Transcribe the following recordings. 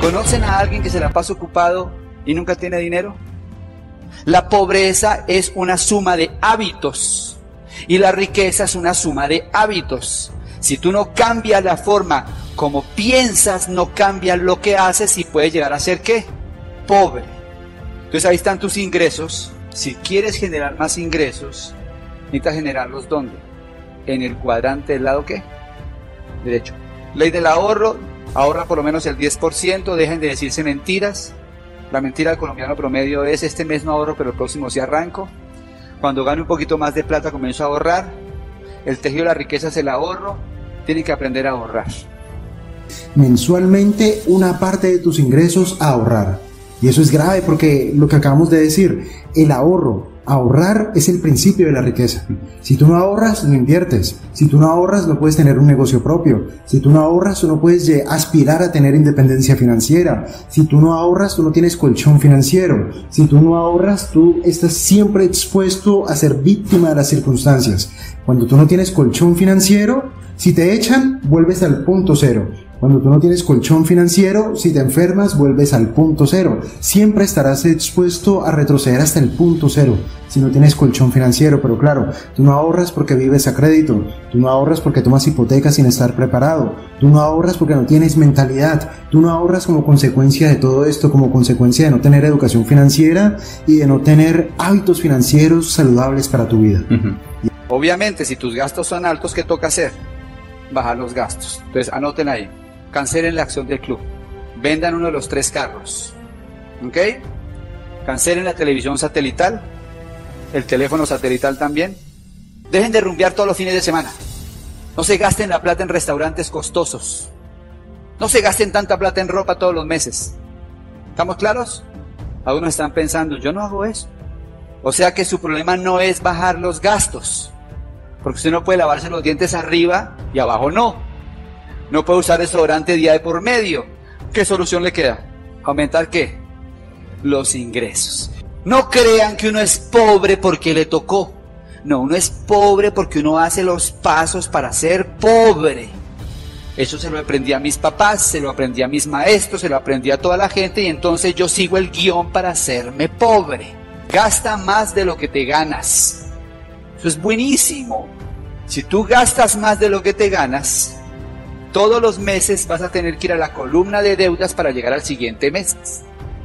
¿Conocen a alguien que se la pasa ocupado y nunca tiene dinero? La pobreza es una suma de hábitos y la riqueza es una suma de hábitos. Si tú no cambias la forma como piensas, no cambias lo que haces y puedes llegar a ser qué? Pobre. Entonces ahí están tus ingresos. Si quieres generar más ingresos, necesitas generarlos ¿dónde? En el cuadrante del lado qué? Derecho. Ley del ahorro, ahorra por lo menos el 10%, dejen de decirse mentiras. La mentira del colombiano promedio es este mes no ahorro, pero el próximo sí arranco. Cuando gane un poquito más de plata comienzo a ahorrar. El tejido de la riqueza es el ahorro. Tienen que aprender a ahorrar. mensualmente una parte de tus ingresos a ahorrar. Y eso es grave porque lo que acabamos de decir, el ahorro, ahorrar es el principio de la riqueza. Si tú no ahorras, no inviertes. Si tú no ahorras, no puedes tener un negocio propio. Si tú no ahorras, tú no puedes aspirar a tener independencia financiera. Si tú no ahorras, tú no tienes colchón financiero. Si tú no ahorras, tú estás siempre expuesto a ser víctima de las circunstancias. Cuando tú no tienes colchón financiero, si te echan, vuelves al punto cero. Cuando tú no tienes colchón financiero, si te enfermas, vuelves al punto cero. Siempre estarás expuesto a retroceder hasta el punto cero si no tienes colchón financiero. Pero claro, tú no ahorras porque vives a crédito. Tú no ahorras porque tomas hipotecas sin estar preparado. Tú no ahorras porque no tienes mentalidad. Tú no ahorras como consecuencia de todo esto, como consecuencia de no tener educación financiera y de no tener hábitos financieros saludables para tu vida. Obviamente, si tus gastos son altos, ¿qué toca hacer? Bajar los gastos. Entonces, anoten ahí. Cancelen la acción del club. Vendan uno de los tres carros. ¿Ok? Cancelen la televisión satelital. El teléfono satelital también. Dejen de rumbear todos los fines de semana. No se gasten la plata en restaurantes costosos. No se gasten tanta plata en ropa todos los meses. ¿Estamos claros? Algunos están pensando, yo no hago eso. O sea que su problema no es bajar los gastos. Porque usted no puede lavarse los dientes arriba y abajo no. No puede usar desodorante día de por medio. ¿Qué solución le queda? ¿Aumentar qué? Los ingresos. No crean que uno es pobre porque le tocó. No, uno es pobre porque uno hace los pasos para ser pobre. Eso se lo aprendí a mis papás, se lo aprendí a mis maestros, se lo aprendí a toda la gente y entonces yo sigo el guion para hacerme pobre. Gasta más de lo que te ganas. Eso es buenísimo. Si tú gastas más de lo que te ganas, todos los meses vas a tener que ir a la columna de deudas para llegar al siguiente mes.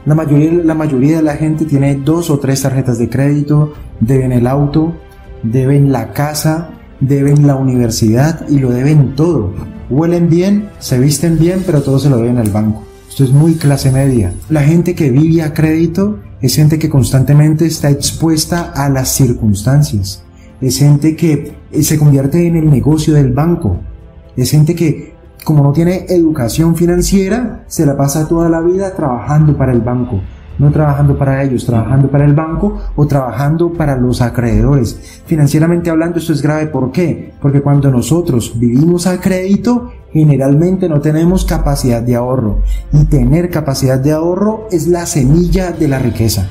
La mayoría, la mayoría de la gente tiene dos o tres tarjetas de crédito, deben el auto, deben la casa, deben la universidad y lo deben todo. Huelen bien, se visten bien, pero todo se lo deben al banco. Esto es muy clase media. La gente que vive a crédito es gente que constantemente está expuesta a las circunstancias. Es gente que eh, se convierte en el negocio del banco. Es gente que, como no tiene educación financiera, se la pasa toda la vida trabajando para el banco. no trabajando para ellos, trabajando para el banco o trabajando para los acreedores. Financieramente hablando esto es grave, ¿por qué? Porque cuando nosotros vivimos a crédito, generalmente no tenemos capacidad de ahorro y tener capacidad de ahorro es la semilla de la riqueza.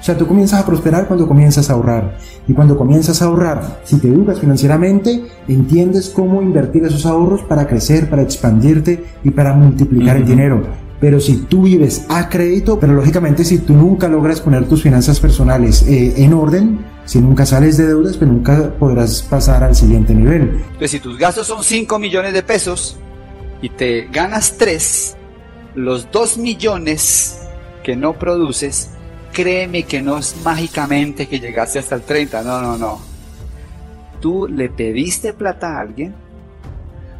O sea, tú comienzas a prosperar cuando comienzas a ahorrar. Y cuando comienzas a ahorrar, si te educas financieramente, entiendes cómo invertir esos ahorros para crecer, para expandirte y para multiplicar el dinero. Pero si tú vives a crédito, pero lógicamente si tú nunca logras poner tus finanzas personales eh, en orden, si nunca sales de deudas, pues nunca podrás pasar al siguiente nivel. Entonces, si tus gastos son 5 millones de pesos y te ganas 3, los 2 millones que no produces créeme que no es mágicamente que llegaste hasta el 30, no, no, no. Tú le pediste plata a alguien,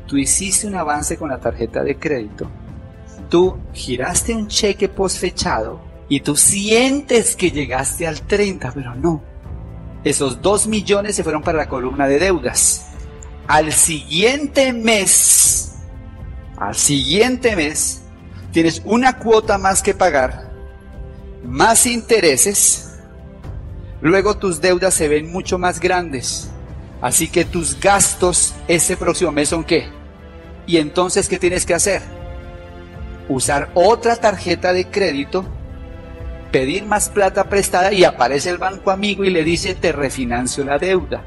tú hiciste un avance con la tarjeta de crédito, tú giraste un cheque postfechado y tú sientes que llegaste al 30, pero no. Esos 2 millones se fueron para la columna de deudas. Al siguiente mes, al siguiente mes, tienes una cuota más que pagar más intereses, luego tus deudas se ven mucho más grandes. Así que tus gastos ese próximo mes son qué? Y entonces, ¿qué tienes que hacer? Usar otra tarjeta de crédito, pedir más plata prestada y aparece el banco amigo y le dice, te refinancio la deuda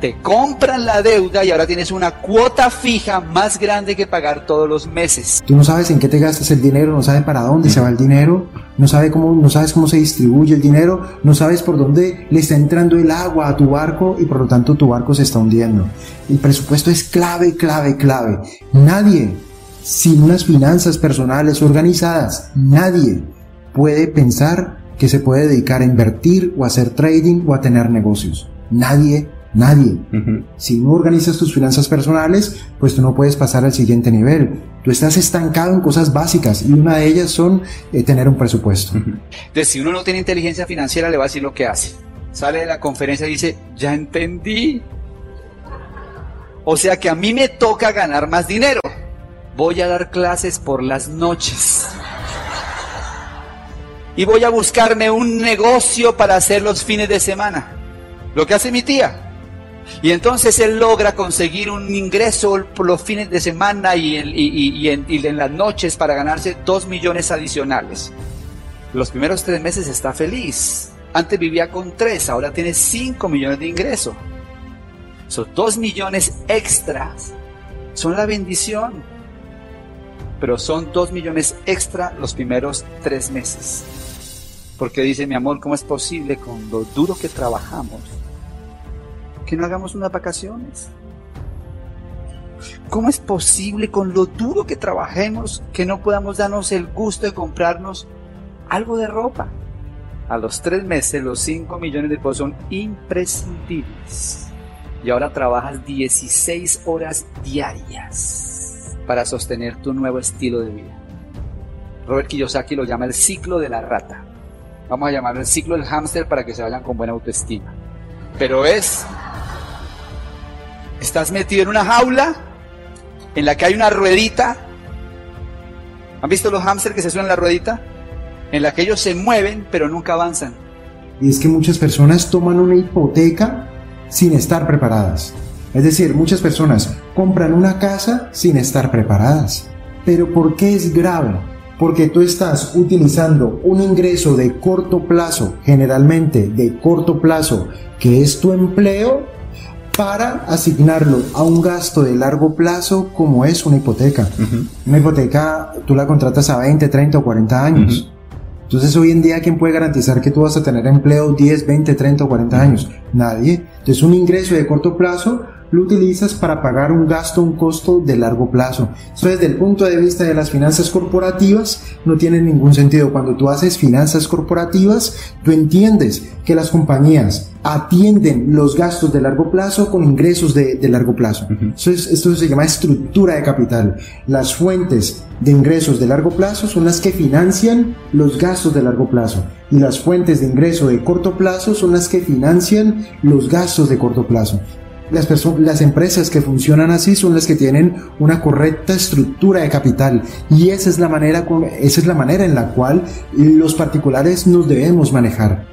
te compran la deuda y ahora tienes una cuota fija más grande que pagar todos los meses. Tú no sabes en qué te gastas el dinero, no sabes para dónde se va el dinero, no sabes cómo, no sabes cómo se distribuye el dinero, no sabes por dónde le está entrando el agua a tu barco y por lo tanto tu barco se está hundiendo. El presupuesto es clave, clave, clave. Nadie, sin unas finanzas personales organizadas, nadie puede pensar que se puede dedicar a invertir o a hacer trading o a tener negocios. Nadie Nadie. Si no organizas tus finanzas personales, pues tú no puedes pasar al siguiente nivel. Tú estás estancado en cosas básicas y una de ellas son eh, tener un presupuesto. Entonces, si uno no tiene inteligencia financiera, le va a decir lo que hace. Sale de la conferencia y dice, ya entendí. O sea que a mí me toca ganar más dinero. Voy a dar clases por las noches. Y voy a buscarme un negocio para hacer los fines de semana. Lo que hace mi tía. Y entonces él logra conseguir un ingreso los fines de semana y, en, las noches para ganarse dos millones adicionales. Los primeros tres meses está feliz. Antes vivía con tres, ahora tiene cinco millones de ingreso. Esos dos millones extras son la bendición. Pero son dos millones extra los primeros tres meses. Porque dice mi amor, ¿cómo es posible con lo duro que trabajamos? Que no hagamos unas vacaciones? ¿Cómo es posible con lo duro que trabajemos que no podamos darnos el gusto de comprarnos algo de ropa? A los tres meses los 5 millones de pesos son imprescindibles. Y ahora trabajas 16 horas diarias para sostener tu nuevo estilo de vida. Robert Kiyosaki lo llama el ciclo de la rata. Vamos a llamarlo el ciclo del hámster para que se vayan con buena autoestima. Pero es Estás metido en una jaula en la que hay una ruedita. ¿Han visto los hámsters que se suenan la ruedita? En la que ellos se mueven pero nunca avanzan. Y es que muchas personas toman una hipoteca sin estar preparadas. Es decir, muchas personas compran una casa sin estar preparadas. Pero ¿por qué es grave? Porque tú estás utilizando un ingreso de corto plazo, generalmente de corto plazo, que es tu empleo, para asignarlo a un gasto de largo plazo como es una hipoteca. Una hipoteca tú la contratas a 20, 30 o 40 años. Entonces hoy en día, ¿quién puede garantizar que tú vas a tener empleo 10, 20, 30 o 40 años? Nadie. Entonces un ingreso de corto plazo lo utilizas para pagar un gasto, un costo de largo plazo. Eso desde el punto de vista de las finanzas corporativas no tiene ningún sentido. Cuando tú haces finanzas corporativas, tú entiendes que las compañías atienden los gastos de largo plazo con ingresos de, largo plazo. esto se llama estructura de capital. Las fuentes de ingresos de largo plazo son las que financian los gastos de largo plazo y las fuentes de ingreso de corto plazo son las que financian los gastos de corto plazo. Las, las empresas que funcionan así son las que tienen una correcta estructura de capital y esa es la manera, esa es la manera en la cual los particulares nos debemos manejar.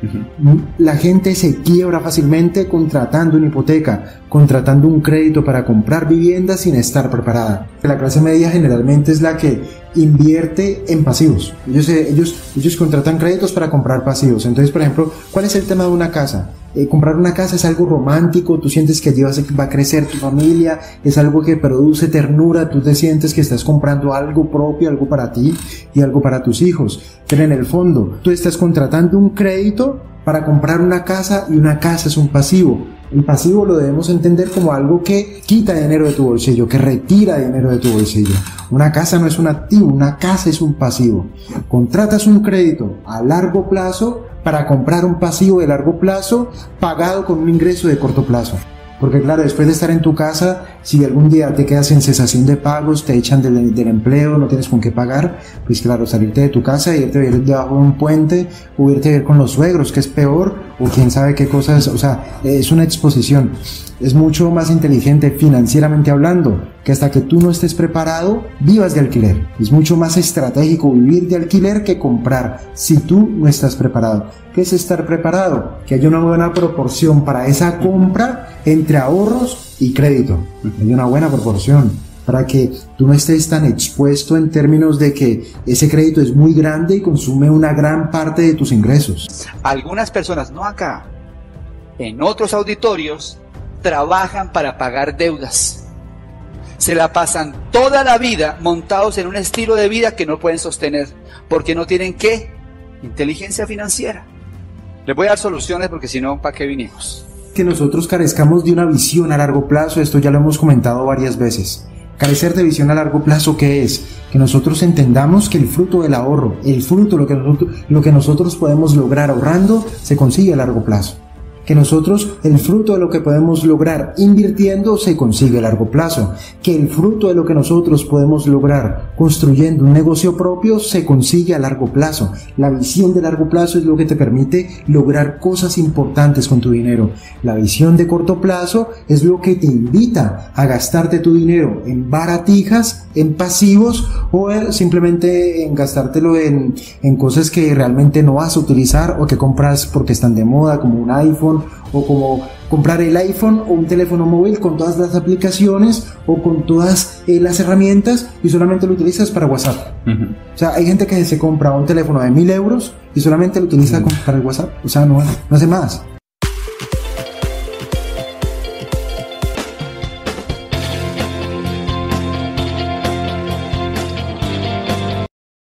La gente se quiebra fácilmente contratando una hipoteca, contratando un crédito para comprar vivienda sin estar preparada. La clase media generalmente es la que invierte en pasivos. Ellos, ellos, ellos contratan créditos para comprar pasivos. Entonces, por ejemplo, ¿cuál es el tema de una casa? Eh, comprar una casa es algo romántico, tú sientes que allí va a crecer tu familia, es algo que produce ternura, tú te sientes que estás comprando algo propio, algo para ti y algo para tus hijos. Pero en el fondo, tú estás contratando un crédito para comprar una casa y una casa es un pasivo. El pasivo lo debemos entender como algo que quita dinero de tu bolsillo, que retira dinero de tu bolsillo. Una casa no es un activo, una casa es un pasivo. Contratas un crédito a largo plazo para comprar un pasivo de largo plazo pagado con un ingreso de corto plazo. Porque claro, después de estar en tu casa, si algún día te quedas en cesación de pagos, te echan del, del, empleo, no tienes con qué pagar, pues claro, salirte de tu casa y irte a vivir debajo de un puente o irte a vivir con los suegros, que es peor, o quién sabe qué cosas, o sea, es una exposición. Es mucho más inteligente financieramente hablando que hasta que tú no estés preparado, vivas de alquiler. Es mucho más estratégico vivir de alquiler que comprar si tú no estás preparado. ¿Qué es estar preparado? Que haya una buena proporción para esa compra entre ahorros y crédito. Hay una buena proporción para que tú no estés tan expuesto en términos de que ese crédito es muy grande y consume una gran parte de tus ingresos. Algunas personas, no acá, en otros auditorios, trabajan para pagar deudas. Se la pasan toda la vida montados en un estilo de vida que no pueden sostener porque no tienen qué? Inteligencia financiera. Les voy a dar soluciones porque si no, ¿para qué vinimos? Que nosotros carezcamos de una visión a largo plazo, esto ya lo hemos comentado varias veces. Carecer de visión a largo plazo, ¿qué es? Que nosotros entendamos que el fruto del ahorro, el fruto, lo que nosotros, lo que nosotros podemos lograr ahorrando, se consigue a largo plazo que nosotros el fruto de lo que podemos lograr invirtiendo se consigue a largo plazo, que el fruto de lo que nosotros podemos lograr construyendo un negocio propio se consigue a largo plazo. La visión de largo plazo es lo que te permite lograr cosas importantes con tu dinero. La visión de corto plazo es lo que te invita a gastarte tu dinero en baratijas, en pasivos o simplemente en gastártelo en, en cosas que realmente no vas a utilizar o que compras porque están de moda como un iPhone o como comprar el iPhone o un teléfono móvil con todas las aplicaciones o con todas eh, las herramientas y solamente lo utilizas para WhatsApp. O sea, hay gente que se compra un teléfono de mil euros y solamente lo utiliza para el WhatsApp. O sea, no, no hace más.